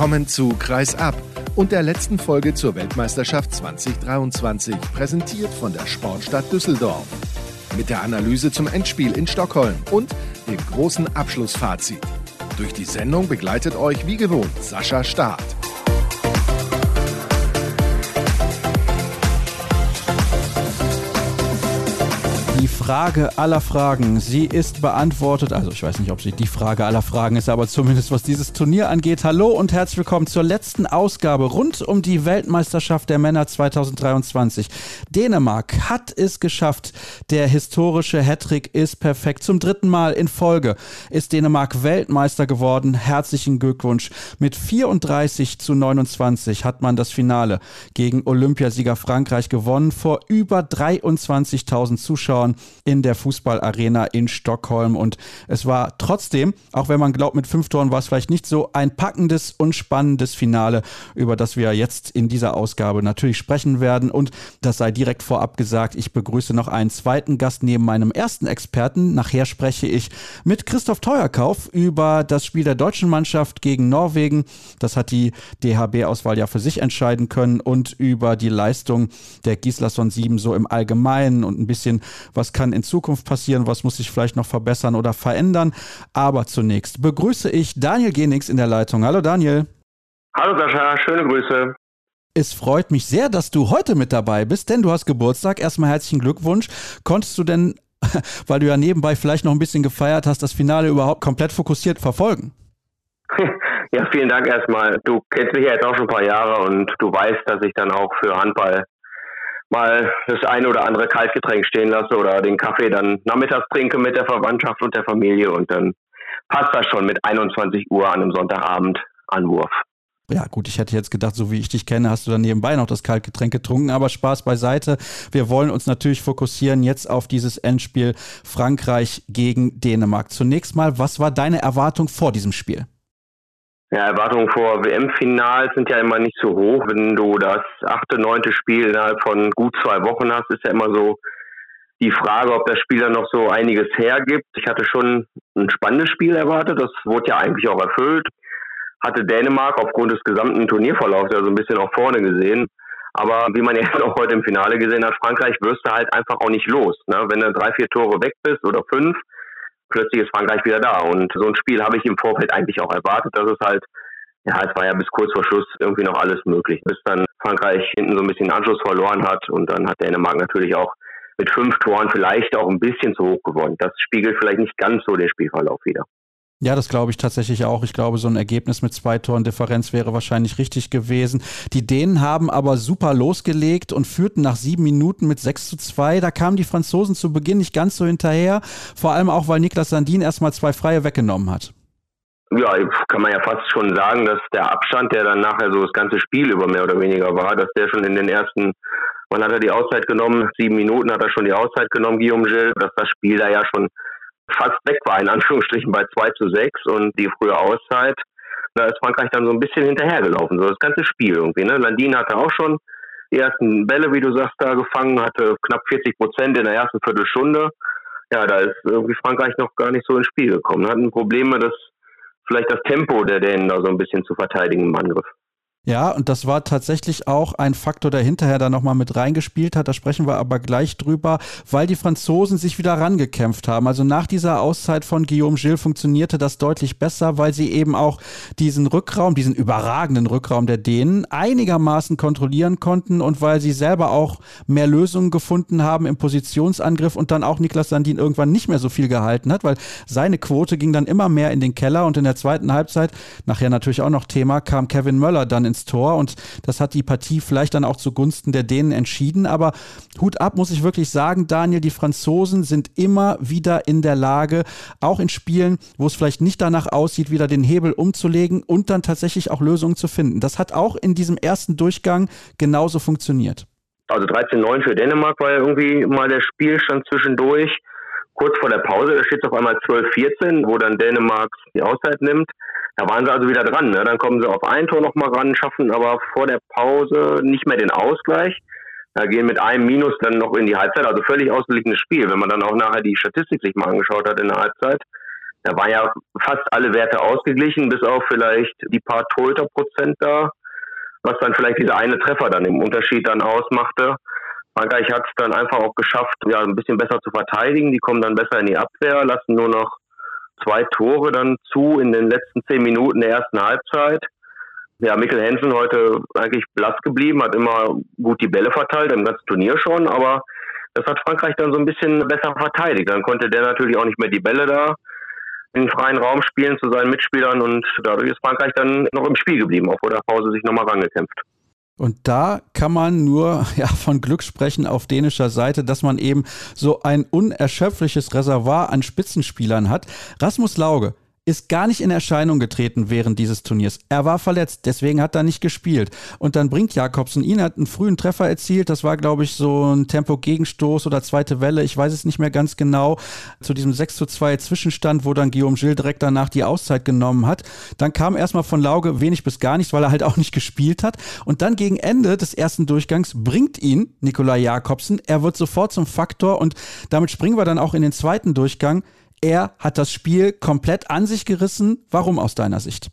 Willkommen zu Kreis ab und der letzten Folge zur Weltmeisterschaft 2023, präsentiert von der Sportstadt Düsseldorf. Mit der Analyse zum Endspiel in Stockholm und dem großen Abschlussfazit. Durch die Sendung begleitet euch wie gewohnt Sascha Staat. Frage aller Fragen, sie ist beantwortet. Also ich weiß nicht, ob sie die Frage aller Fragen ist, aber zumindest was dieses Turnier angeht. Hallo und herzlich willkommen zur letzten Ausgabe rund um die Weltmeisterschaft der Männer 2023. Dänemark hat es geschafft. Der historische Hattrick ist perfekt. Zum dritten Mal in Folge ist Dänemark Weltmeister geworden. Herzlichen Glückwunsch. Mit 34 zu 29 hat man das Finale gegen Olympiasieger Frankreich gewonnen vor über 23.000 Zuschauern in der Fußballarena in Stockholm. Und es war trotzdem, auch wenn man glaubt, mit fünf Toren war es vielleicht nicht so ein packendes und spannendes Finale, über das wir jetzt in dieser Ausgabe natürlich sprechen werden. Und das sei direkt vorab gesagt, ich begrüße noch einen zweiten Gast neben meinem ersten Experten. Nachher spreche ich mit Christoph Teuerkauf über das Spiel der deutschen Mannschaft gegen Norwegen. Das hat die DHB-Auswahl ja für sich entscheiden können und über die Leistung der Gislason 7 so im Allgemeinen und ein bisschen, was kann in Zukunft passieren, was muss sich vielleicht noch verbessern oder verändern. Aber zunächst begrüße ich Daniel Genix in der Leitung. Hallo Daniel. Hallo Sascha, schöne Grüße. Es freut mich sehr, dass du heute mit dabei bist, denn du hast Geburtstag. Erstmal herzlichen Glückwunsch. Konntest du denn, weil du ja nebenbei vielleicht noch ein bisschen gefeiert hast, das Finale überhaupt komplett fokussiert verfolgen? Ja, vielen Dank erstmal. Du kennst mich ja jetzt auch schon ein paar Jahre und du weißt, dass ich dann auch für Handball mal das eine oder andere Kaltgetränk stehen lasse oder den Kaffee dann nachmittags trinke mit der Verwandtschaft und der Familie und dann passt das schon mit 21 Uhr an einem Sonntagabend Anwurf. Ja, gut, ich hätte jetzt gedacht, so wie ich dich kenne, hast du dann nebenbei noch das Kaltgetränk getrunken, aber Spaß beiseite. Wir wollen uns natürlich fokussieren jetzt auf dieses Endspiel Frankreich gegen Dänemark. Zunächst mal, was war deine Erwartung vor diesem Spiel? Ja, Erwartungen vor WM-Finals sind ja immer nicht so hoch. Wenn du das achte, neunte Spiel innerhalb von gut zwei Wochen hast, ist ja immer so die Frage, ob das Spiel dann noch so einiges hergibt. Ich hatte schon ein spannendes Spiel erwartet. Das wurde ja eigentlich auch erfüllt. Hatte Dänemark aufgrund des gesamten Turnierverlaufs ja so ein bisschen auch vorne gesehen. Aber wie man jetzt auch heute im Finale gesehen hat, Frankreich wirst du halt einfach auch nicht los. Ne? Wenn du drei, vier Tore weg bist oder fünf, plötzlich ist Frankreich wieder da. Und so ein Spiel habe ich im Vorfeld eigentlich auch erwartet, dass es halt, ja, es war ja bis kurz vor Schluss irgendwie noch alles möglich, bis dann Frankreich hinten so ein bisschen Anschluss verloren hat und dann hat Dänemark natürlich auch mit fünf Toren vielleicht auch ein bisschen zu hoch gewonnen. Das spiegelt vielleicht nicht ganz so den Spielverlauf wieder. Ja, das glaube ich tatsächlich auch. Ich glaube, so ein Ergebnis mit zwei Toren Differenz wäre wahrscheinlich richtig gewesen. Die Dänen haben aber super losgelegt und führten nach sieben Minuten mit 6 zu 2. Da kamen die Franzosen zu Beginn nicht ganz so hinterher. Vor allem auch, weil Niklas Sandin erstmal zwei Freie weggenommen hat. Ja, kann man ja fast schon sagen, dass der Abstand, der dann nachher so das ganze Spiel über mehr oder weniger war, dass der schon in den ersten, man hat er die Auszeit genommen, sieben Minuten hat er schon die Auszeit genommen, Guillaume Gilles, dass das Spiel da ja schon fast weg war, in Anführungsstrichen bei 2 zu 6 und die frühe Auszeit, da ist Frankreich dann so ein bisschen hinterhergelaufen, so das ganze Spiel irgendwie. Ne? Landin hatte auch schon die ersten Bälle, wie du sagst, da gefangen, hatte knapp 40 Prozent in der ersten Viertelstunde. Ja, da ist irgendwie Frankreich noch gar nicht so ins Spiel gekommen. Hatten Probleme, das vielleicht das Tempo der Dänen da so ein bisschen zu verteidigen im Angriff. Ja, und das war tatsächlich auch ein Faktor, der hinterher da nochmal mit reingespielt hat. Da sprechen wir aber gleich drüber, weil die Franzosen sich wieder rangekämpft haben. Also nach dieser Auszeit von Guillaume Gilles funktionierte das deutlich besser, weil sie eben auch diesen Rückraum, diesen überragenden Rückraum der Dänen einigermaßen kontrollieren konnten und weil sie selber auch mehr Lösungen gefunden haben im Positionsangriff und dann auch Niklas Sandin irgendwann nicht mehr so viel gehalten hat, weil seine Quote ging dann immer mehr in den Keller und in der zweiten Halbzeit, nachher natürlich auch noch Thema, kam Kevin Möller dann ins Tor und das hat die Partie vielleicht dann auch zugunsten der Dänen entschieden. Aber Hut ab, muss ich wirklich sagen, Daniel, die Franzosen sind immer wieder in der Lage, auch in Spielen, wo es vielleicht nicht danach aussieht, wieder den Hebel umzulegen und dann tatsächlich auch Lösungen zu finden. Das hat auch in diesem ersten Durchgang genauso funktioniert. Also 13-9 für Dänemark war ja irgendwie mal der Spielstand zwischendurch. Kurz vor der Pause, da steht es auf einmal 12-14, wo dann Dänemark die Auszeit nimmt. Da waren sie also wieder dran. Ne? Dann kommen sie auf ein Tor nochmal ran, schaffen aber vor der Pause nicht mehr den Ausgleich. Da gehen mit einem Minus dann noch in die Halbzeit, also völlig ausgeglichenes Spiel. Wenn man dann auch nachher die Statistik sich mal angeschaut hat in der Halbzeit, Da waren ja fast alle Werte ausgeglichen, bis auf vielleicht die paar Torhüter-Prozent da, was dann vielleicht dieser eine Treffer dann im Unterschied dann ausmachte. Frankreich hat es dann einfach auch geschafft, ja, ein bisschen besser zu verteidigen. Die kommen dann besser in die Abwehr, lassen nur noch zwei Tore dann zu in den letzten zehn Minuten der ersten Halbzeit. Ja, Mikkel Hansen heute eigentlich blass geblieben, hat immer gut die Bälle verteilt, im ganzen Turnier schon, aber das hat Frankreich dann so ein bisschen besser verteidigt. Dann konnte der natürlich auch nicht mehr die Bälle da in freien Raum spielen zu seinen Mitspielern und dadurch ist Frankreich dann noch im Spiel geblieben, auch vor der Pause sich nochmal rangekämpft. Und da kann man nur ja, von Glück sprechen auf dänischer Seite, dass man eben so ein unerschöpfliches Reservoir an Spitzenspielern hat. Rasmus Lauge ist gar nicht in Erscheinung getreten während dieses Turniers. Er war verletzt, deswegen hat er nicht gespielt. Und dann bringt Jakobsen ihn, hat einen frühen Treffer erzielt. Das war, glaube ich, so ein Tempo-Gegenstoß oder zweite Welle. Ich weiß es nicht mehr ganz genau. Zu diesem 6 zu 2 Zwischenstand, wo dann Guillaume Gilles direkt danach die Auszeit genommen hat. Dann kam erstmal von Lauge wenig bis gar nichts, weil er halt auch nicht gespielt hat. Und dann gegen Ende des ersten Durchgangs bringt ihn Nikolai Jakobsen. Er wird sofort zum Faktor und damit springen wir dann auch in den zweiten Durchgang er hat das Spiel komplett an sich gerissen. Warum aus deiner Sicht?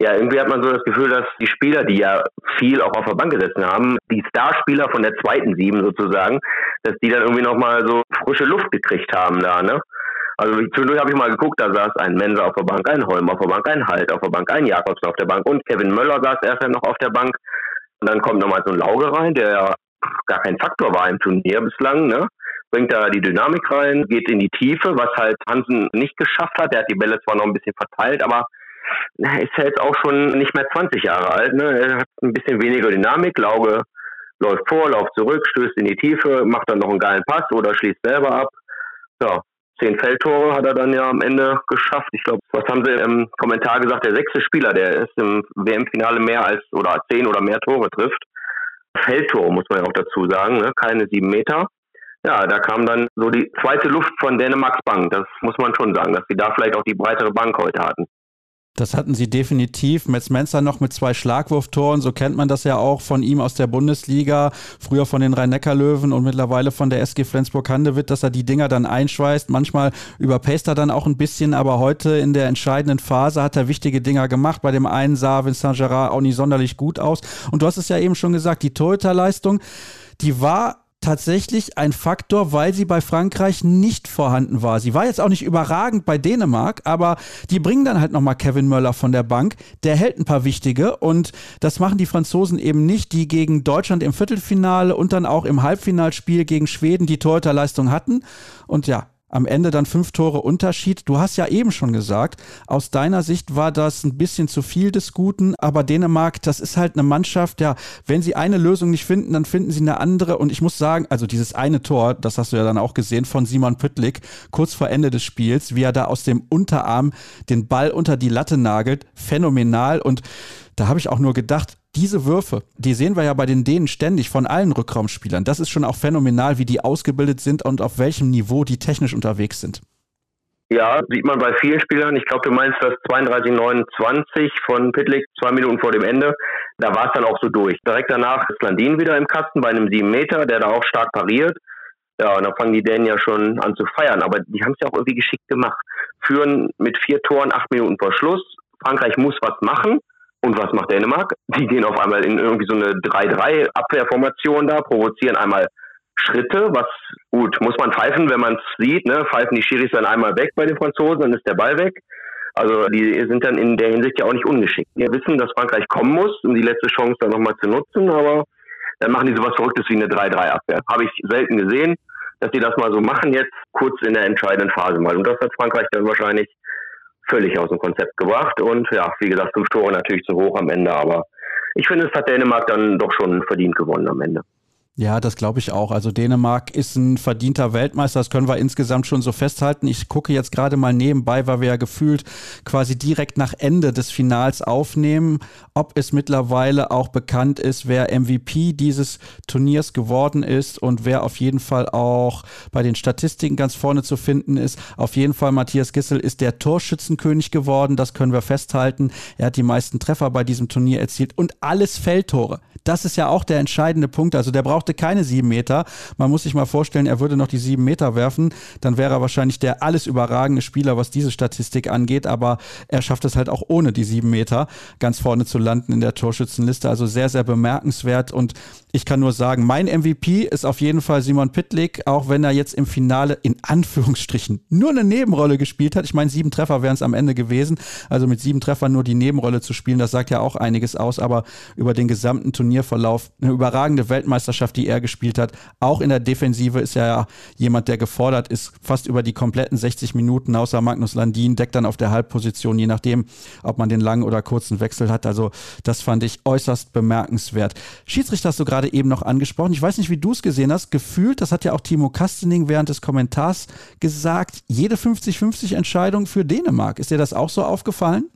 Ja, irgendwie hat man so das Gefühl, dass die Spieler, die ja viel auch auf der Bank gesessen haben, die Starspieler von der zweiten Sieben sozusagen, dass die dann irgendwie nochmal so frische Luft gekriegt haben da, ne? Also zwischendurch habe ich mal geguckt, da saß ein Mensa auf der Bank, ein Holm auf der Bank, ein Halt auf der Bank, ein Jakobsen auf der Bank und Kevin Möller saß erst noch auf der Bank. Und dann kommt nochmal so ein Lauge rein, der ja gar kein Faktor war im Turnier bislang, ne? Bringt da die Dynamik rein, geht in die Tiefe, was halt Hansen nicht geschafft hat. Der hat die Bälle zwar noch ein bisschen verteilt, aber ist ja jetzt auch schon nicht mehr 20 Jahre alt. Ne? Er hat ein bisschen weniger Dynamik. Lauge läuft vor, läuft zurück, stößt in die Tiefe, macht dann noch einen geilen Pass oder schließt selber ab. Ja, zehn Feldtore hat er dann ja am Ende geschafft. Ich glaube, was haben sie im Kommentar gesagt? Der sechste Spieler, der ist im WM-Finale mehr als oder zehn oder mehr Tore trifft. Feldtore muss man ja auch dazu sagen, ne? keine sieben Meter ja, da kam dann so die zweite Luft von Dänemarks Bank. Das muss man schon sagen, dass sie da vielleicht auch die breitere Bank heute hatten. Das hatten sie definitiv. Metz Menzer noch mit zwei Schlagwurftoren. So kennt man das ja auch von ihm aus der Bundesliga. Früher von den Rhein-Neckar-Löwen und mittlerweile von der SG Flensburg-Handewitt, dass er die Dinger dann einschweißt. Manchmal überpaced er dann auch ein bisschen, aber heute in der entscheidenden Phase hat er wichtige Dinger gemacht. Bei dem einen sah Vincent Gerard auch nicht sonderlich gut aus. Und du hast es ja eben schon gesagt, die Torhüterleistung, die war tatsächlich ein Faktor, weil sie bei Frankreich nicht vorhanden war. Sie war jetzt auch nicht überragend bei Dänemark, aber die bringen dann halt nochmal Kevin Möller von der Bank. Der hält ein paar wichtige und das machen die Franzosen eben nicht, die gegen Deutschland im Viertelfinale und dann auch im Halbfinalspiel gegen Schweden die Torhüterleistung hatten. Und ja, am Ende dann fünf Tore Unterschied. Du hast ja eben schon gesagt, aus deiner Sicht war das ein bisschen zu viel des Guten, aber Dänemark, das ist halt eine Mannschaft, ja, wenn sie eine Lösung nicht finden, dann finden sie eine andere. Und ich muss sagen, also dieses eine Tor, das hast du ja dann auch gesehen von Simon Püttlik, kurz vor Ende des Spiels, wie er da aus dem Unterarm den Ball unter die Latte nagelt, phänomenal. Und da habe ich auch nur gedacht, diese Würfe, die sehen wir ja bei den Dänen ständig von allen Rückraumspielern. Das ist schon auch phänomenal, wie die ausgebildet sind und auf welchem Niveau die technisch unterwegs sind. Ja, sieht man bei vielen Spielern. Ich glaube, du meinst das 32-29 von Pitlick, zwei Minuten vor dem Ende. Da war es dann auch so durch. Direkt danach ist Landin wieder im Kasten bei einem 7 Meter, der da auch stark pariert. Ja, und dann fangen die Dänen ja schon an zu feiern. Aber die haben es ja auch irgendwie geschickt gemacht. Führen mit vier Toren acht Minuten vor Schluss. Frankreich muss was machen. Und was macht Dänemark? Die gehen auf einmal in irgendwie so eine 3-3-Abwehrformation da, provozieren einmal Schritte, was gut, muss man pfeifen, wenn man es sieht, ne? Pfeifen die Schiris dann einmal weg bei den Franzosen, dann ist der Ball weg. Also die sind dann in der Hinsicht ja auch nicht ungeschickt. Wir wissen, dass Frankreich kommen muss, um die letzte Chance dann nochmal zu nutzen, aber dann machen die sowas Verrücktes wie eine 3-3-Abwehr. Habe ich selten gesehen, dass die das mal so machen jetzt, kurz in der entscheidenden Phase mal. Und das hat Frankreich dann wahrscheinlich völlig aus dem Konzept gebracht. Und ja, wie gesagt, fünf Tore natürlich zu hoch am Ende, aber ich finde, es hat Dänemark dann doch schon verdient gewonnen am Ende. Ja, das glaube ich auch. Also Dänemark ist ein verdienter Weltmeister, das können wir insgesamt schon so festhalten. Ich gucke jetzt gerade mal nebenbei, weil wir ja gefühlt quasi direkt nach Ende des Finals aufnehmen, ob es mittlerweile auch bekannt ist, wer MVP dieses Turniers geworden ist und wer auf jeden Fall auch bei den Statistiken ganz vorne zu finden ist. Auf jeden Fall Matthias Gissel ist der Torschützenkönig geworden, das können wir festhalten. Er hat die meisten Treffer bei diesem Turnier erzielt und alles Feldtore. Das ist ja auch der entscheidende Punkt. Also der brauchte keine sieben Meter. Man muss sich mal vorstellen, er würde noch die sieben Meter werfen. Dann wäre er wahrscheinlich der alles überragende Spieler, was diese Statistik angeht. Aber er schafft es halt auch ohne die sieben Meter ganz vorne zu landen in der Torschützenliste. Also sehr, sehr bemerkenswert. Und ich kann nur sagen, mein MVP ist auf jeden Fall Simon Pitlick, auch wenn er jetzt im Finale in Anführungsstrichen nur eine Nebenrolle gespielt hat. Ich meine, sieben Treffer wären es am Ende gewesen. Also mit sieben Treffern nur die Nebenrolle zu spielen, das sagt ja auch einiges aus. Aber über den gesamten Turnierverlauf eine überragende Weltmeisterschaft, die er gespielt hat. Auch in der Defensive ist er ja jemand, der gefordert ist, fast über die kompletten 60 Minuten, außer Magnus Landin, deckt dann auf der Halbposition, je nachdem, ob man den langen oder kurzen Wechsel hat. Also das fand ich äußerst bemerkenswert. Schiedsrichter hast du gerade gerade eben noch angesprochen. Ich weiß nicht, wie du es gesehen hast. Gefühlt, das hat ja auch Timo Kastening während des Kommentars gesagt, jede 50-50 Entscheidung für Dänemark. Ist dir das auch so aufgefallen?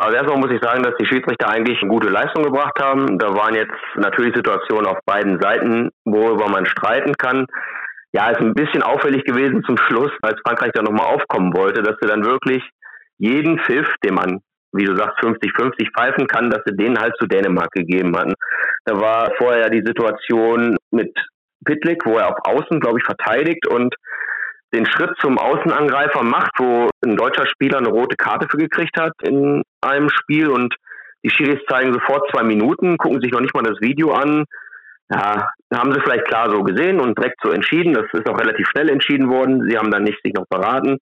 Also erstmal muss ich sagen, dass die Schiedsrichter eigentlich eine gute Leistung gebracht haben. Da waren jetzt natürlich Situationen auf beiden Seiten, worüber man streiten kann. Ja, ist ein bisschen auffällig gewesen zum Schluss, als Frankreich da nochmal aufkommen wollte, dass sie dann wirklich jeden Pfiff, den man wie du sagst, 50-50 pfeifen kann, dass sie den halt zu Dänemark gegeben hatten. Da war vorher die Situation mit Pitlick, wo er auf Außen, glaube ich, verteidigt und den Schritt zum Außenangreifer macht, wo ein deutscher Spieler eine rote Karte für gekriegt hat in einem Spiel und die Schiris zeigen sofort zwei Minuten, gucken sich noch nicht mal das Video an. Ja, haben sie vielleicht klar so gesehen und direkt so entschieden. Das ist auch relativ schnell entschieden worden. Sie haben dann nicht sich noch beraten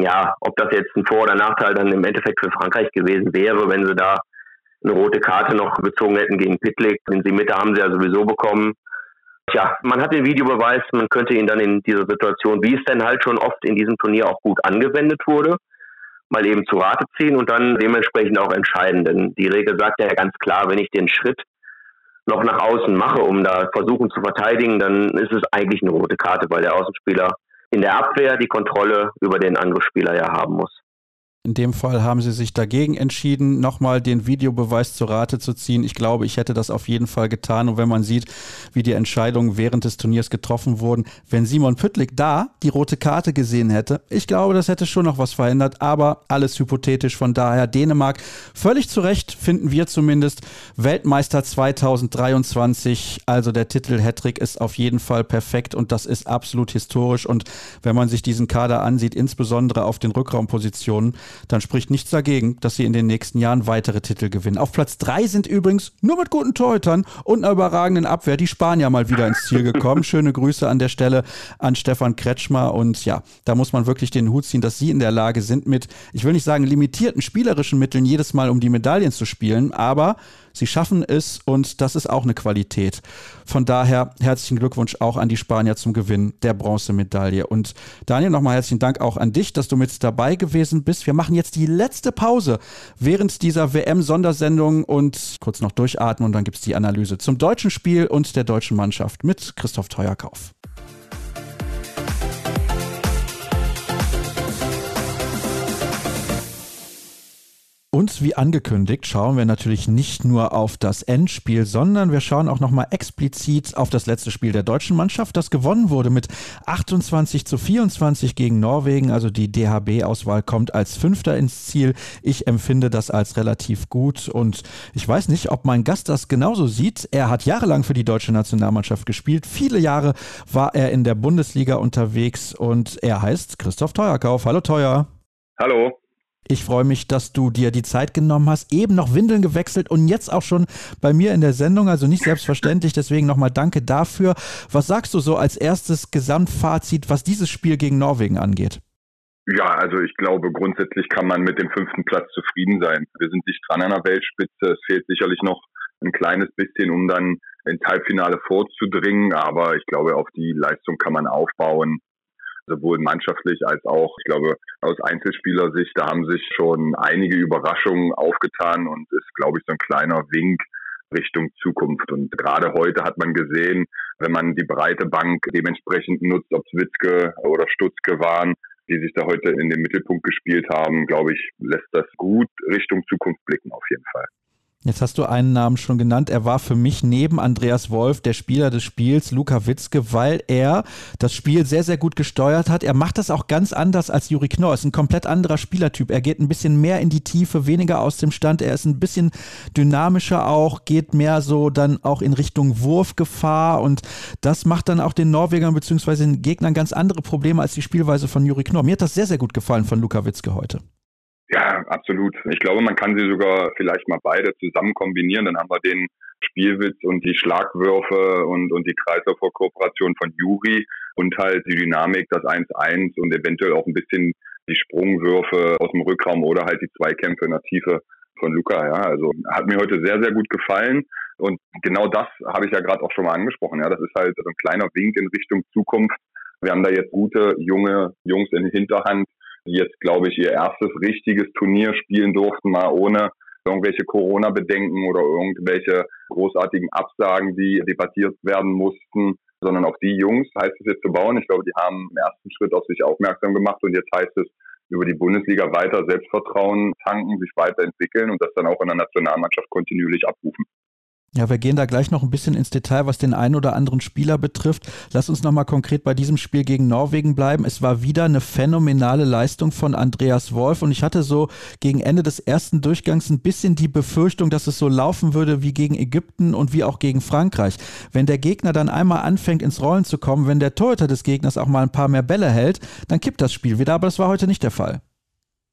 ja, ob das jetzt ein Vor- oder Nachteil dann im Endeffekt für Frankreich gewesen wäre, wenn sie da eine rote Karte noch gezogen hätten gegen Pitlick. Den sie Mitte haben sie ja sowieso bekommen. Tja, man hat den Videobeweis, man könnte ihn dann in dieser Situation, wie es denn halt schon oft in diesem Turnier auch gut angewendet wurde, mal eben zu Rate ziehen und dann dementsprechend auch entscheiden. Denn die Regel sagt ja ganz klar, wenn ich den Schritt noch nach außen mache, um da versuchen zu verteidigen, dann ist es eigentlich eine rote Karte, weil der Außenspieler in der Abwehr die Kontrolle über den Angriffsspieler ja haben muss. In dem Fall haben sie sich dagegen entschieden, nochmal den Videobeweis zur Rate zu ziehen. Ich glaube, ich hätte das auf jeden Fall getan. Und wenn man sieht, wie die Entscheidungen während des Turniers getroffen wurden, wenn Simon Püttlik da die rote Karte gesehen hätte, ich glaube, das hätte schon noch was verändert. Aber alles hypothetisch. Von daher Dänemark völlig zu Recht, finden wir zumindest, Weltmeister 2023. Also der Titel Hattrick ist auf jeden Fall perfekt und das ist absolut historisch. Und wenn man sich diesen Kader ansieht, insbesondere auf den Rückraumpositionen, dann spricht nichts dagegen, dass sie in den nächsten Jahren weitere Titel gewinnen. Auf Platz 3 sind übrigens nur mit guten Torhütern und einer überragenden Abwehr die Spanier mal wieder ins Ziel gekommen. Schöne Grüße an der Stelle an Stefan Kretschmer und ja, da muss man wirklich den Hut ziehen, dass sie in der Lage sind, mit, ich will nicht sagen limitierten spielerischen Mitteln jedes Mal um die Medaillen zu spielen, aber Sie schaffen es und das ist auch eine Qualität. Von daher herzlichen Glückwunsch auch an die Spanier zum Gewinn der Bronzemedaille. Und Daniel, nochmal herzlichen Dank auch an dich, dass du mit dabei gewesen bist. Wir machen jetzt die letzte Pause während dieser WM-Sondersendung und kurz noch durchatmen und dann gibt es die Analyse zum deutschen Spiel und der deutschen Mannschaft mit Christoph Teuerkauf. Und wie angekündigt, schauen wir natürlich nicht nur auf das Endspiel, sondern wir schauen auch nochmal explizit auf das letzte Spiel der deutschen Mannschaft, das gewonnen wurde mit 28 zu 24 gegen Norwegen. Also die DHB-Auswahl kommt als Fünfter ins Ziel. Ich empfinde das als relativ gut und ich weiß nicht, ob mein Gast das genauso sieht. Er hat jahrelang für die deutsche Nationalmannschaft gespielt. Viele Jahre war er in der Bundesliga unterwegs und er heißt Christoph Teuerkauf. Hallo Teuer. Hallo. Ich freue mich, dass du dir die Zeit genommen hast, eben noch Windeln gewechselt und jetzt auch schon bei mir in der Sendung, also nicht selbstverständlich, deswegen nochmal danke dafür. Was sagst du so als erstes Gesamtfazit, was dieses Spiel gegen Norwegen angeht? Ja, also ich glaube, grundsätzlich kann man mit dem fünften Platz zufrieden sein. Wir sind dicht dran an der Weltspitze. Es fehlt sicherlich noch ein kleines bisschen, um dann ins Halbfinale vorzudringen. Aber ich glaube, auf die Leistung kann man aufbauen sowohl mannschaftlich als auch, ich glaube, aus Einzelspielersicht, da haben sich schon einige Überraschungen aufgetan und ist, glaube ich, so ein kleiner Wink Richtung Zukunft. Und gerade heute hat man gesehen, wenn man die breite Bank dementsprechend nutzt, ob Zwitzke oder Stutzke waren, die sich da heute in den Mittelpunkt gespielt haben, glaube ich, lässt das gut Richtung Zukunft blicken auf jeden Fall. Jetzt hast du einen Namen schon genannt. Er war für mich neben Andreas Wolf der Spieler des Spiels, Luka Witzke, weil er das Spiel sehr, sehr gut gesteuert hat. Er macht das auch ganz anders als Juri Knorr. Ist ein komplett anderer Spielertyp. Er geht ein bisschen mehr in die Tiefe, weniger aus dem Stand. Er ist ein bisschen dynamischer auch, geht mehr so dann auch in Richtung Wurfgefahr und das macht dann auch den Norwegern bzw. den Gegnern ganz andere Probleme als die Spielweise von Juri Knorr. Mir hat das sehr, sehr gut gefallen von Luka Witzke heute. Ja, absolut. Ich glaube, man kann sie sogar vielleicht mal beide zusammen kombinieren. Dann haben wir den Spielwitz und die Schlagwürfe und, und die Kreislaufkooperation von Juri und halt die Dynamik, das 1-1 und eventuell auch ein bisschen die Sprungwürfe aus dem Rückraum oder halt die Zweikämpfe in der Tiefe von Luca. Ja, also hat mir heute sehr, sehr gut gefallen. Und genau das habe ich ja gerade auch schon mal angesprochen. Ja, das ist halt so ein kleiner Wink in Richtung Zukunft. Wir haben da jetzt gute junge Jungs in Hinterhand, die jetzt, glaube ich, ihr erstes richtiges Turnier spielen durften, mal ohne irgendwelche Corona-Bedenken oder irgendwelche großartigen Absagen, die debattiert werden mussten, sondern auf die Jungs heißt es jetzt zu bauen. Ich glaube, die haben im ersten Schritt auf sich aufmerksam gemacht und jetzt heißt es, über die Bundesliga weiter Selbstvertrauen tanken, sich weiterentwickeln und das dann auch in der Nationalmannschaft kontinuierlich abrufen. Ja, wir gehen da gleich noch ein bisschen ins Detail, was den einen oder anderen Spieler betrifft. Lass uns nochmal konkret bei diesem Spiel gegen Norwegen bleiben. Es war wieder eine phänomenale Leistung von Andreas Wolf und ich hatte so gegen Ende des ersten Durchgangs ein bisschen die Befürchtung, dass es so laufen würde wie gegen Ägypten und wie auch gegen Frankreich. Wenn der Gegner dann einmal anfängt ins Rollen zu kommen, wenn der Torhüter des Gegners auch mal ein paar mehr Bälle hält, dann kippt das Spiel wieder, aber das war heute nicht der Fall.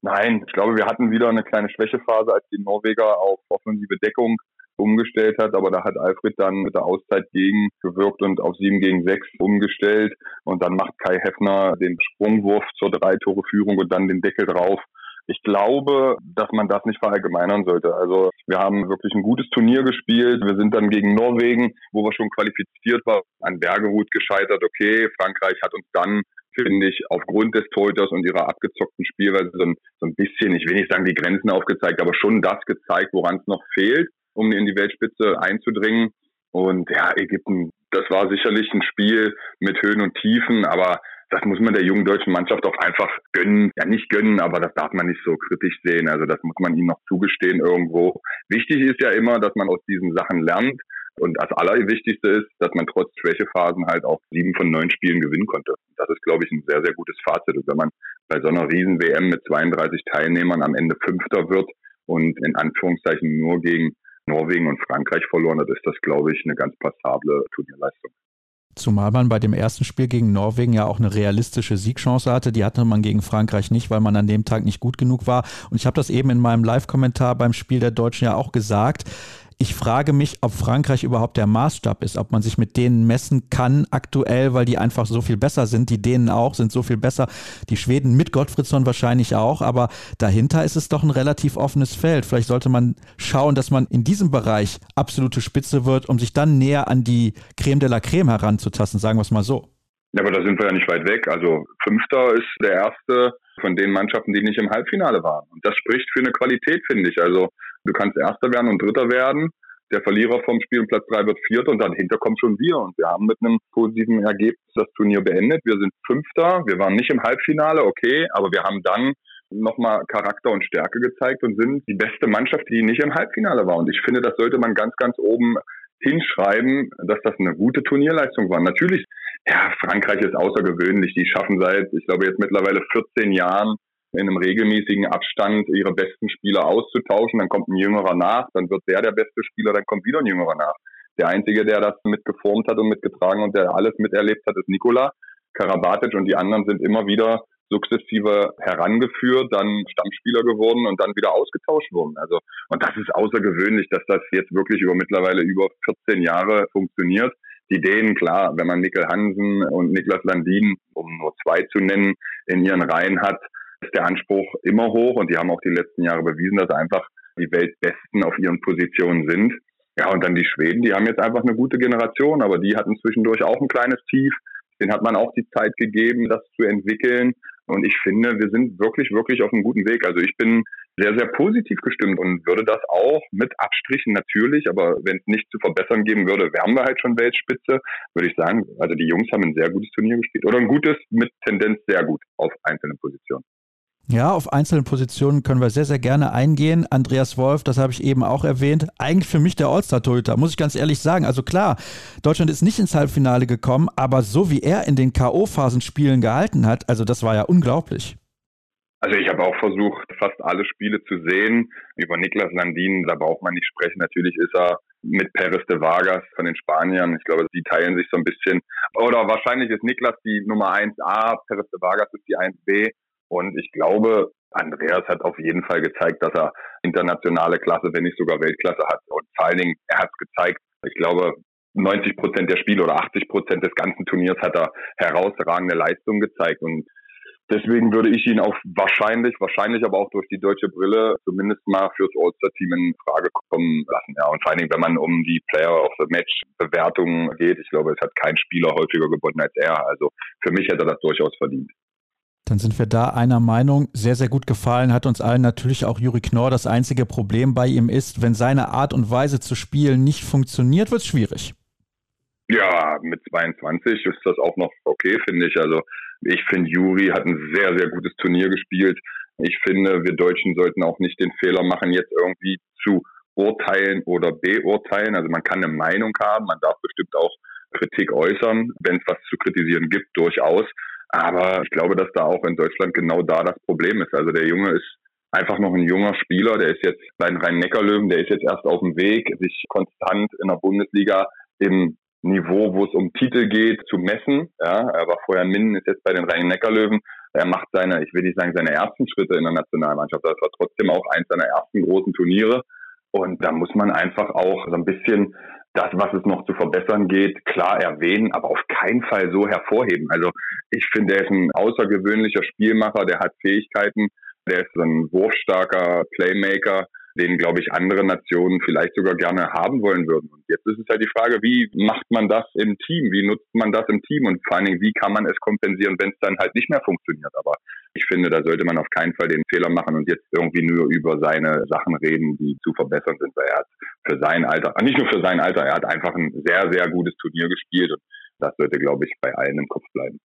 Nein, ich glaube, wir hatten wieder eine kleine Schwächephase, als die Norweger auf offensive Deckung umgestellt hat, aber da hat Alfred dann mit der Auszeit gegen gewirkt und auf 7 gegen 6 umgestellt und dann macht Kai Heffner den Sprungwurf zur Drei-Tore-Führung und dann den Deckel drauf. Ich glaube, dass man das nicht verallgemeinern sollte. Also wir haben wirklich ein gutes Turnier gespielt. Wir sind dann gegen Norwegen, wo wir schon qualifiziert waren, an Bergerud gescheitert. Okay, Frankreich hat uns dann finde ich, aufgrund des Torhüters und ihrer abgezockten Spielweise so ein, so ein bisschen, ich will nicht sagen die Grenzen aufgezeigt, aber schon das gezeigt, woran es noch fehlt um in die Weltspitze einzudringen. Und ja, Ägypten, das war sicherlich ein Spiel mit Höhen und Tiefen, aber das muss man der jungen deutschen Mannschaft auch einfach gönnen. Ja, nicht gönnen, aber das darf man nicht so kritisch sehen. Also das muss man ihnen noch zugestehen irgendwo. Wichtig ist ja immer, dass man aus diesen Sachen lernt. Und das Allerwichtigste ist, dass man trotz Schwächephasen halt auch sieben von neun Spielen gewinnen konnte. Das ist, glaube ich, ein sehr, sehr gutes Fazit. Und wenn man bei so einer Riesen-WM mit 32 Teilnehmern am Ende Fünfter wird und in Anführungszeichen nur gegen Norwegen und Frankreich verloren hat, ist das, glaube ich, eine ganz passable Turnierleistung. Zumal man bei dem ersten Spiel gegen Norwegen ja auch eine realistische Siegchance hatte. Die hatte man gegen Frankreich nicht, weil man an dem Tag nicht gut genug war. Und ich habe das eben in meinem Live-Kommentar beim Spiel der Deutschen ja auch gesagt. Ich frage mich, ob Frankreich überhaupt der Maßstab ist, ob man sich mit denen messen kann aktuell, weil die einfach so viel besser sind. Die Dänen auch sind so viel besser. Die Schweden mit Gottfriedsson wahrscheinlich auch. Aber dahinter ist es doch ein relativ offenes Feld. Vielleicht sollte man schauen, dass man in diesem Bereich absolute Spitze wird, um sich dann näher an die Creme de la Creme heranzutasten, sagen wir es mal so. Ja, aber da sind wir ja nicht weit weg. Also Fünfter ist der erste von den Mannschaften, die nicht im Halbfinale waren. Und das spricht für eine Qualität, finde ich. Also Du kannst Erster werden und Dritter werden. Der Verlierer vom Spiel um Platz drei wird Vierter und dahinter kommen schon wir. Und wir haben mit einem positiven Ergebnis das Turnier beendet. Wir sind Fünfter. Wir waren nicht im Halbfinale, okay, aber wir haben dann nochmal Charakter und Stärke gezeigt und sind die beste Mannschaft, die nicht im Halbfinale war. Und ich finde, das sollte man ganz, ganz oben hinschreiben, dass das eine gute Turnierleistung war. Natürlich, ja, Frankreich ist außergewöhnlich. Die schaffen seit, ich glaube, jetzt mittlerweile 14 Jahren in einem regelmäßigen Abstand ihre besten Spieler auszutauschen. Dann kommt ein Jüngerer nach, dann wird der der beste Spieler, dann kommt wieder ein Jüngerer nach. Der Einzige, der das mitgeformt hat und mitgetragen und der alles miterlebt hat, ist Nikola Karabatic und die anderen sind immer wieder sukzessive herangeführt, dann Stammspieler geworden und dann wieder ausgetauscht worden. Also, und das ist außergewöhnlich, dass das jetzt wirklich über mittlerweile über 14 Jahre funktioniert. Die Dänen, klar, wenn man Mikkel Hansen und Niklas Landin, um nur zwei zu nennen, in ihren Reihen hat, ist der Anspruch immer hoch und die haben auch die letzten Jahre bewiesen, dass einfach die Weltbesten auf ihren Positionen sind. Ja, und dann die Schweden, die haben jetzt einfach eine gute Generation, aber die hatten zwischendurch auch ein kleines Tief. Den hat man auch die Zeit gegeben, das zu entwickeln. Und ich finde, wir sind wirklich, wirklich auf einem guten Weg. Also ich bin sehr, sehr positiv gestimmt und würde das auch mit Abstrichen natürlich, aber wenn es nicht zu verbessern geben würde, wären wir halt schon Weltspitze, würde ich sagen, also die Jungs haben ein sehr gutes Turnier gespielt. Oder ein gutes mit Tendenz sehr gut auf einzelnen Positionen. Ja, auf einzelne Positionen können wir sehr, sehr gerne eingehen. Andreas Wolf, das habe ich eben auch erwähnt, eigentlich für mich der All-Star-Torhüter, muss ich ganz ehrlich sagen. Also klar, Deutschland ist nicht ins Halbfinale gekommen, aber so wie er in den K.O.-Phasenspielen gehalten hat, also das war ja unglaublich. Also ich habe auch versucht, fast alle Spiele zu sehen. Über Niklas Landin, da braucht man nicht sprechen. Natürlich ist er mit Perez de Vargas von den Spaniern. Ich glaube, die teilen sich so ein bisschen. Oder wahrscheinlich ist Niklas die Nummer 1a, Perez de Vargas ist die 1b. Und ich glaube, Andreas hat auf jeden Fall gezeigt, dass er internationale Klasse, wenn nicht sogar Weltklasse hat. Und vor allen Dingen, er hat es gezeigt. Ich glaube, 90 Prozent der Spiele oder 80 Prozent des ganzen Turniers hat er herausragende Leistungen gezeigt. Und deswegen würde ich ihn auch wahrscheinlich, wahrscheinlich aber auch durch die deutsche Brille zumindest mal fürs All-Star-Team in Frage kommen lassen. Ja, und vor allen Dingen, wenn man um die Player of the Match Bewertung geht, ich glaube, es hat kein Spieler häufiger gewonnen als er. Also für mich hätte er das durchaus verdient. Dann sind wir da einer Meinung. Sehr, sehr gut gefallen hat uns allen natürlich auch Juri Knorr. Das einzige Problem bei ihm ist, wenn seine Art und Weise zu spielen nicht funktioniert, wird es schwierig. Ja, mit 22 ist das auch noch okay, finde ich. Also ich finde, Juri hat ein sehr, sehr gutes Turnier gespielt. Ich finde, wir Deutschen sollten auch nicht den Fehler machen, jetzt irgendwie zu urteilen oder beurteilen. Also man kann eine Meinung haben, man darf bestimmt auch Kritik äußern, wenn es was zu kritisieren gibt, durchaus. Aber ich glaube, dass da auch in Deutschland genau da das Problem ist. Also der Junge ist einfach noch ein junger Spieler, der ist jetzt bei den Rhein-Neckar-Löwen, der ist jetzt erst auf dem Weg, sich konstant in der Bundesliga im Niveau, wo es um Titel geht, zu messen. Ja, er war vorher in Minden, ist jetzt bei den Rhein-Neckar-Löwen. Er macht seine, ich will nicht sagen, seine ersten Schritte in der Nationalmannschaft. Das war trotzdem auch eins seiner ersten großen Turniere. Und da muss man einfach auch so ein bisschen das, was es noch zu verbessern geht, klar erwähnen, aber auf keinen Fall so hervorheben. Also ich finde, er ist ein außergewöhnlicher Spielmacher, der hat Fähigkeiten, der ist ein wurfstarker Playmaker, den, glaube ich, andere Nationen vielleicht sogar gerne haben wollen würden. Und jetzt ist es halt die Frage, wie macht man das im Team? Wie nutzt man das im Team? Und vor allen Dingen, wie kann man es kompensieren, wenn es dann halt nicht mehr funktioniert? Aber ich finde, da sollte man auf keinen Fall den Fehler machen und jetzt irgendwie nur über seine Sachen reden, die zu verbessern sind, weil er hat für sein Alter, nicht nur für sein Alter, er hat einfach ein sehr, sehr gutes Turnier gespielt und das sollte, glaube ich, bei allen im Kopf bleiben.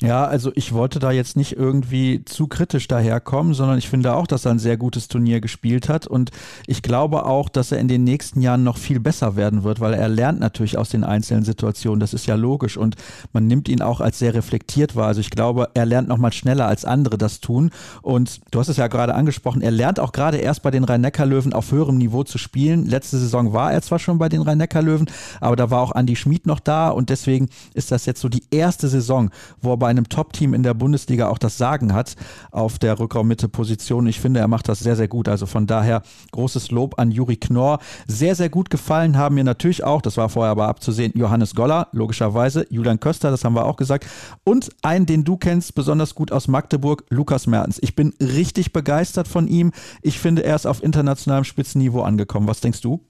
Ja, also ich wollte da jetzt nicht irgendwie zu kritisch daherkommen, sondern ich finde auch, dass er ein sehr gutes Turnier gespielt hat. Und ich glaube auch, dass er in den nächsten Jahren noch viel besser werden wird, weil er lernt natürlich aus den einzelnen Situationen, das ist ja logisch. Und man nimmt ihn auch als sehr reflektiert wahr. Also ich glaube, er lernt noch mal schneller als andere das tun. Und du hast es ja gerade angesprochen, er lernt auch gerade erst bei den Rhein-Neckar-Löwen auf höherem Niveau zu spielen. Letzte Saison war er zwar schon bei den Rhein-Neckar-Löwen, aber da war auch Andy Schmid noch da. Und deswegen ist das jetzt so die erste Saison, wo er bei einem Top-Team in der Bundesliga auch das Sagen hat auf der Rückraummitte-Position. Ich finde, er macht das sehr, sehr gut. Also von daher großes Lob an Juri Knorr. Sehr, sehr gut gefallen haben mir natürlich auch, das war vorher aber abzusehen, Johannes Goller, logischerweise, Julian Köster, das haben wir auch gesagt. Und einen, den du kennst, besonders gut aus Magdeburg, Lukas Mertens. Ich bin richtig begeistert von ihm. Ich finde, er ist auf internationalem Spitzenniveau angekommen. Was denkst du?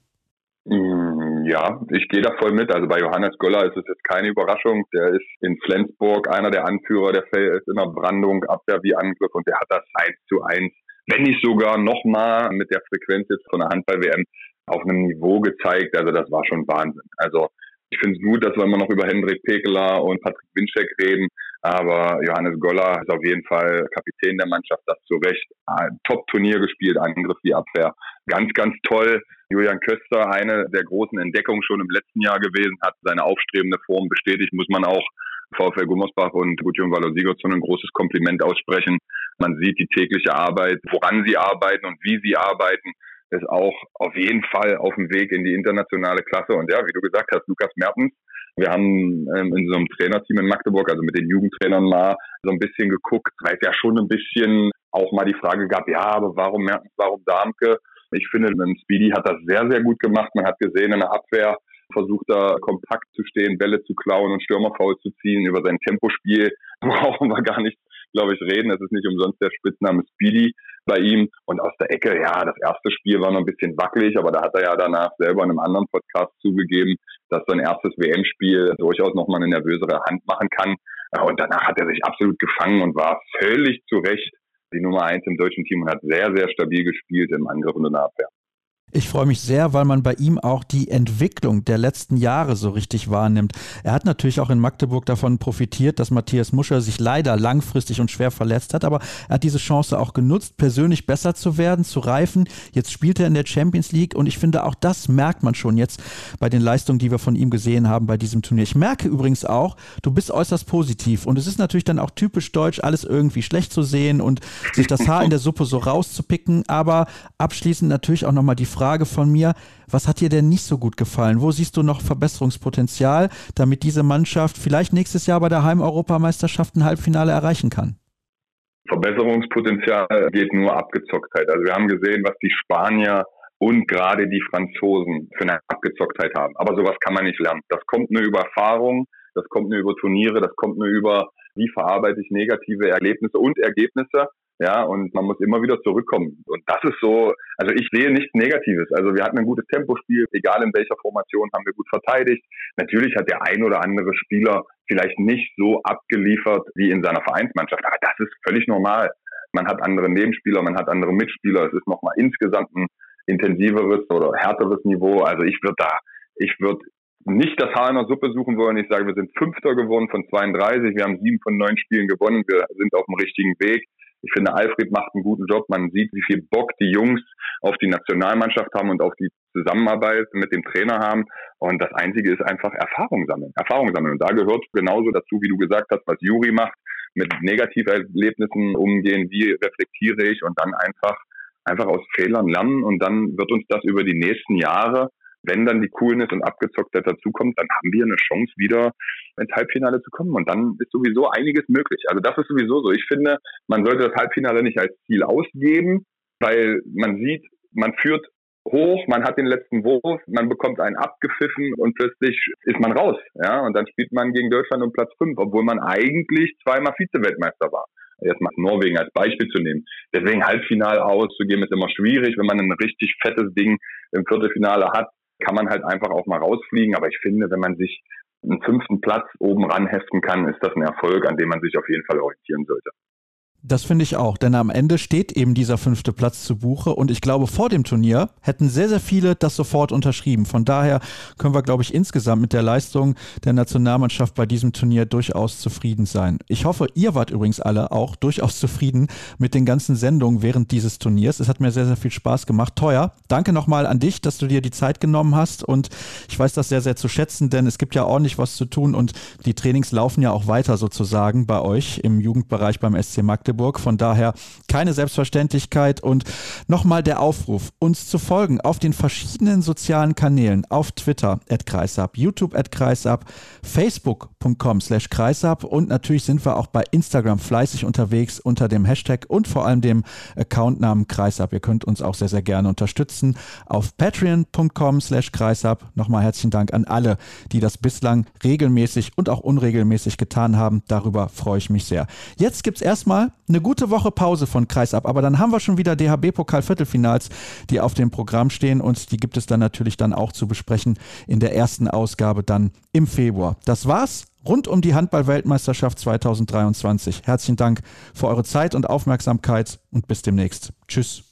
Mm, ja, ich gehe da voll mit. Also bei Johannes Göller ist es jetzt keine Überraschung. Der ist in Flensburg einer der Anführer, der ist immer Brandung, Abwehr wie Angriff und der hat das eins zu eins, wenn nicht sogar nochmal mit der Frequenz jetzt von der Handball-WM auf einem Niveau gezeigt. Also das war schon Wahnsinn. Also ich finde es gut, dass wir immer noch über Hendrik Pekeler und Patrick Winczek reden, aber Johannes Goller ist auf jeden Fall Kapitän der Mannschaft, das zu Recht. Top-Turnier gespielt, Angriff wie Abwehr. Ganz, ganz toll. Julian Köster, eine der großen Entdeckungen schon im letzten Jahr gewesen, hat seine aufstrebende Form bestätigt, muss man auch VfL Gummersbach und Gudjon Waller Sigurdsson ein großes Kompliment aussprechen. Man sieht die tägliche Arbeit, woran sie arbeiten und wie sie arbeiten ist auch auf jeden Fall auf dem Weg in die internationale Klasse. Und ja, wie du gesagt hast, Lukas Mertens, wir haben ähm, in so einem Trainerteam in Magdeburg, also mit den Jugendtrainern mal so ein bisschen geguckt, weil es ja schon ein bisschen auch mal die Frage gab, ja, aber warum warum Darmke? Ich finde, Speedy hat das sehr, sehr gut gemacht. Man hat gesehen, in der Abwehr versucht er kompakt zu stehen, Bälle zu klauen und Stürmerfaul zu ziehen. Über sein Tempospiel brauchen wir gar nicht, glaube ich, reden. Es ist nicht umsonst der Spitzname Speedy bei ihm. Und aus der Ecke, ja, das erste Spiel war noch ein bisschen wackelig, aber da hat er ja danach selber in einem anderen Podcast zugegeben, dass sein erstes WM-Spiel durchaus nochmal eine nervösere Hand machen kann. Und danach hat er sich absolut gefangen und war völlig zu Recht die Nummer eins im deutschen Team und hat sehr, sehr stabil gespielt im Angriff und in der Abwehr. Ich freue mich sehr, weil man bei ihm auch die Entwicklung der letzten Jahre so richtig wahrnimmt. Er hat natürlich auch in Magdeburg davon profitiert, dass Matthias Muscher sich leider langfristig und schwer verletzt hat, aber er hat diese Chance auch genutzt, persönlich besser zu werden, zu reifen. Jetzt spielt er in der Champions League und ich finde, auch das merkt man schon jetzt bei den Leistungen, die wir von ihm gesehen haben bei diesem Turnier. Ich merke übrigens auch, du bist äußerst positiv und es ist natürlich dann auch typisch deutsch, alles irgendwie schlecht zu sehen und sich das Haar in der Suppe so rauszupicken, aber abschließend natürlich auch nochmal die Frage, Frage von mir, was hat dir denn nicht so gut gefallen? Wo siehst du noch Verbesserungspotenzial, damit diese Mannschaft vielleicht nächstes Jahr bei der Heimeuropameisterschaft ein Halbfinale erreichen kann? Verbesserungspotenzial geht nur Abgezocktheit. Also wir haben gesehen, was die Spanier und gerade die Franzosen für eine Abgezocktheit haben. Aber sowas kann man nicht lernen. Das kommt nur über Erfahrung, das kommt nur über Turniere, das kommt nur über, wie verarbeite ich negative Erlebnisse und Ergebnisse. Ja, und man muss immer wieder zurückkommen. Und das ist so, also ich sehe nichts Negatives. Also wir hatten ein gutes Tempospiel, egal in welcher Formation haben wir gut verteidigt. Natürlich hat der ein oder andere Spieler vielleicht nicht so abgeliefert wie in seiner Vereinsmannschaft, aber das ist völlig normal. Man hat andere Nebenspieler, man hat andere Mitspieler. Es ist nochmal insgesamt ein intensiveres oder härteres Niveau. Also ich würde da, ich würde nicht das Haar in der Suppe suchen wollen. Ich sage, wir sind Fünfter geworden von 32. Wir haben sieben von neun Spielen gewonnen. Wir sind auf dem richtigen Weg. Ich finde, Alfred macht einen guten Job. Man sieht, wie viel Bock die Jungs auf die Nationalmannschaft haben und auf die Zusammenarbeit mit dem Trainer haben. Und das Einzige ist einfach Erfahrung sammeln. Erfahrung sammeln. Und da gehört genauso dazu, wie du gesagt hast, was Juri macht, mit Negativerlebnissen umgehen, wie reflektiere ich und dann einfach, einfach aus Fehlern lernen. Und dann wird uns das über die nächsten Jahre wenn dann die Coolness und Abgezocktheit dazukommt, dann haben wir eine Chance, wieder ins Halbfinale zu kommen. Und dann ist sowieso einiges möglich. Also das ist sowieso so. Ich finde, man sollte das Halbfinale nicht als Ziel ausgeben, weil man sieht, man führt hoch, man hat den letzten Wurf, man bekommt einen abgepfiffen und plötzlich ist man raus. Ja, und dann spielt man gegen Deutschland um Platz fünf, obwohl man eigentlich zweimal Vize-Weltmeister war. Jetzt mal Norwegen als Beispiel zu nehmen. Deswegen Halbfinale auszugeben ist immer schwierig, wenn man ein richtig fettes Ding im Viertelfinale hat kann man halt einfach auch mal rausfliegen. Aber ich finde, wenn man sich einen fünften Platz oben ranheften kann, ist das ein Erfolg, an dem man sich auf jeden Fall orientieren sollte. Das finde ich auch, denn am Ende steht eben dieser fünfte Platz zu Buche und ich glaube, vor dem Turnier hätten sehr, sehr viele das sofort unterschrieben. Von daher können wir, glaube ich, insgesamt mit der Leistung der Nationalmannschaft bei diesem Turnier durchaus zufrieden sein. Ich hoffe, ihr wart übrigens alle auch durchaus zufrieden mit den ganzen Sendungen während dieses Turniers. Es hat mir sehr, sehr viel Spaß gemacht. Teuer, danke nochmal an dich, dass du dir die Zeit genommen hast und ich weiß das sehr, sehr zu schätzen, denn es gibt ja ordentlich was zu tun und die Trainings laufen ja auch weiter sozusagen bei euch im Jugendbereich beim SC Magdeburg. Magdeburg. Von daher keine Selbstverständlichkeit. Und nochmal der Aufruf, uns zu folgen auf den verschiedenen sozialen Kanälen, auf Twitter at Kreisab, YouTube at Kreisab, Facebook.com slash Kreisab und natürlich sind wir auch bei Instagram fleißig unterwegs unter dem Hashtag und vor allem dem Accountnamen Kreisab. Ihr könnt uns auch sehr, sehr gerne unterstützen auf patreon.com slash Kreisab. Nochmal herzlichen Dank an alle, die das bislang regelmäßig und auch unregelmäßig getan haben. Darüber freue ich mich sehr. Jetzt gibt es erstmal eine gute Woche Pause von Kreisab, aber dann haben wir schon wieder DHB-Pokal-Viertelfinals, die auf dem Programm stehen und die gibt es dann natürlich dann auch zu besprechen in der ersten Ausgabe dann im Februar. Das war's rund um die Handball-Weltmeisterschaft 2023. Herzlichen Dank für eure Zeit und Aufmerksamkeit und bis demnächst. Tschüss.